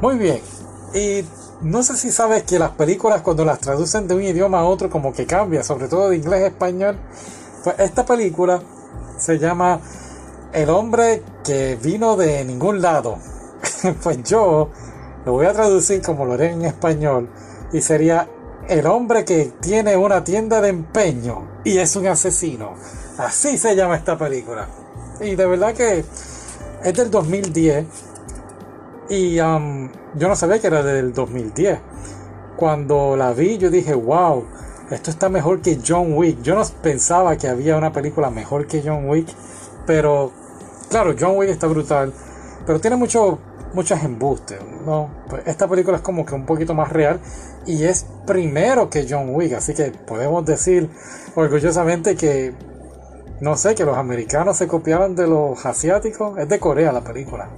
Muy bien. Y no sé si sabes que las películas cuando las traducen de un idioma a otro como que cambia, sobre todo de inglés a español. Pues esta película se llama El hombre que vino de ningún lado. pues yo lo voy a traducir como lo haré en español y sería El hombre que tiene una tienda de empeño y es un asesino. Así se llama esta película. Y de verdad que es del 2010 y um, yo no sabía que era del 2010. Cuando la vi yo dije, wow, esto está mejor que John Wick. Yo no pensaba que había una película mejor que John Wick, pero claro, John Wick está brutal, pero tiene mucho, muchas embustes. ¿no? Pues esta película es como que un poquito más real y es primero que John Wick, así que podemos decir orgullosamente que, no sé, que los americanos se copiaron de los asiáticos. Es de Corea la película.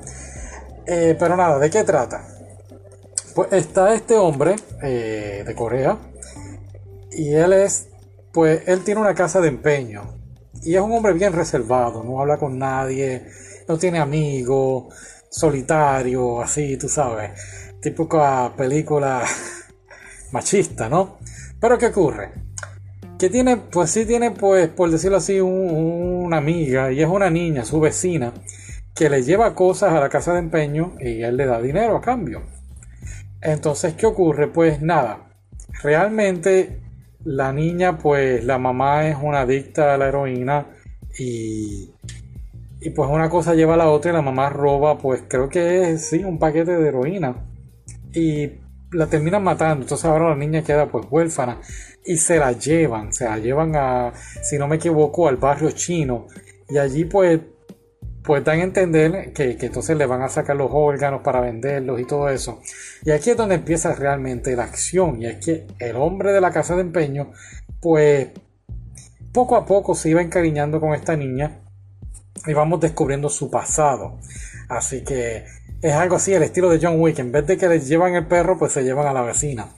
Eh, pero nada, ¿de qué trata? Pues está este hombre eh, de Corea y él es, pues él tiene una casa de empeño y es un hombre bien reservado, no habla con nadie, no tiene amigos, solitario, así, tú sabes, típica película machista, ¿no? Pero ¿qué ocurre? Que tiene, pues sí tiene, pues, por decirlo así, una amiga y es una niña, su vecina, que le lleva cosas a la casa de empeño y él le da dinero a cambio. Entonces, ¿qué ocurre? Pues nada, realmente la niña, pues la mamá es una adicta a la heroína y, y pues una cosa lleva a la otra y la mamá roba, pues creo que es, sí, un paquete de heroína. Y la terminan matando, entonces ahora la niña queda pues huérfana y se la llevan, se la llevan a, si no me equivoco, al barrio chino y allí pues pues dan a entender que, entonces le van a sacar los órganos para venderlos y todo eso. Y aquí es donde empieza realmente la acción. Y es que el hombre de la casa de empeño, pues poco a poco se iba encariñando con esta niña y vamos descubriendo su pasado. Así que es algo así, el estilo de John Wick. En vez de que le llevan el perro, pues se llevan a la vecina.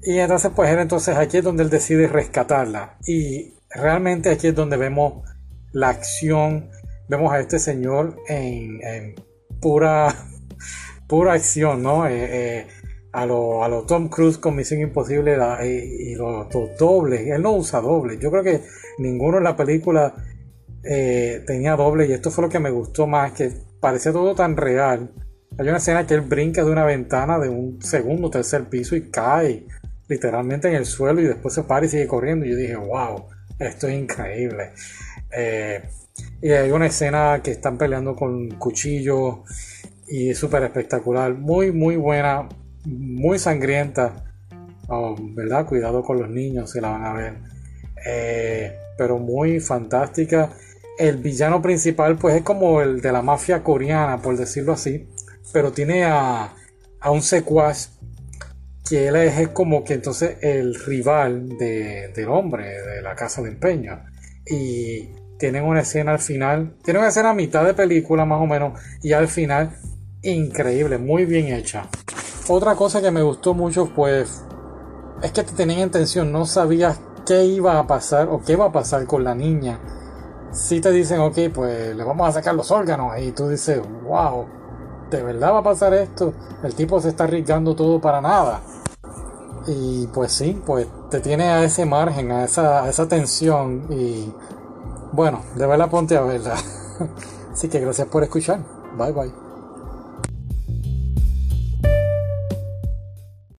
Y entonces, pues él entonces aquí es donde él decide rescatarla. Y realmente aquí es donde vemos la acción vemos a este señor en, pura, pura acción, ¿no? Eh, eh, a lo, a lo Tom Cruise con Misión Imposible y, los, dobles. Él no usa dobles. Yo creo que ninguno en la película eh, tenía doble y esto fue lo que me gustó más, que parecía todo tan real. Hay una escena que él brinca de una ventana de un segundo, tercer piso y cae literalmente en el suelo y después se para y sigue corriendo. Y yo dije, wow, esto es increíble. Y hay una escena que están peleando con cuchillos y es súper espectacular. Muy, muy buena, muy sangrienta. Oh, ¿Verdad? Cuidado con los niños si la van a ver. Eh, pero muy fantástica. El villano principal pues es como el de la mafia coreana, por decirlo así. Pero tiene a, a un secuaz que él es, como que entonces el rival del hombre de la casa de empeño. Y tienen una escena al final, tienen una escena a mitad de película más o menos y al final increíble, muy bien hecha. Otra cosa que me gustó mucho pues es que te tenían intención, no sabías qué iba a pasar o qué va a pasar con la niña. Si te dicen, ok, pues le vamos a sacar los órganos y tú dices, wow, ¿de verdad va a pasar esto? El tipo se está arriesgando todo para nada. Y pues sí, pues te tiene a ese margen, a esa, a esa tensión y bueno, de verdad ponte a verla. Así que gracias por escuchar. Bye bye.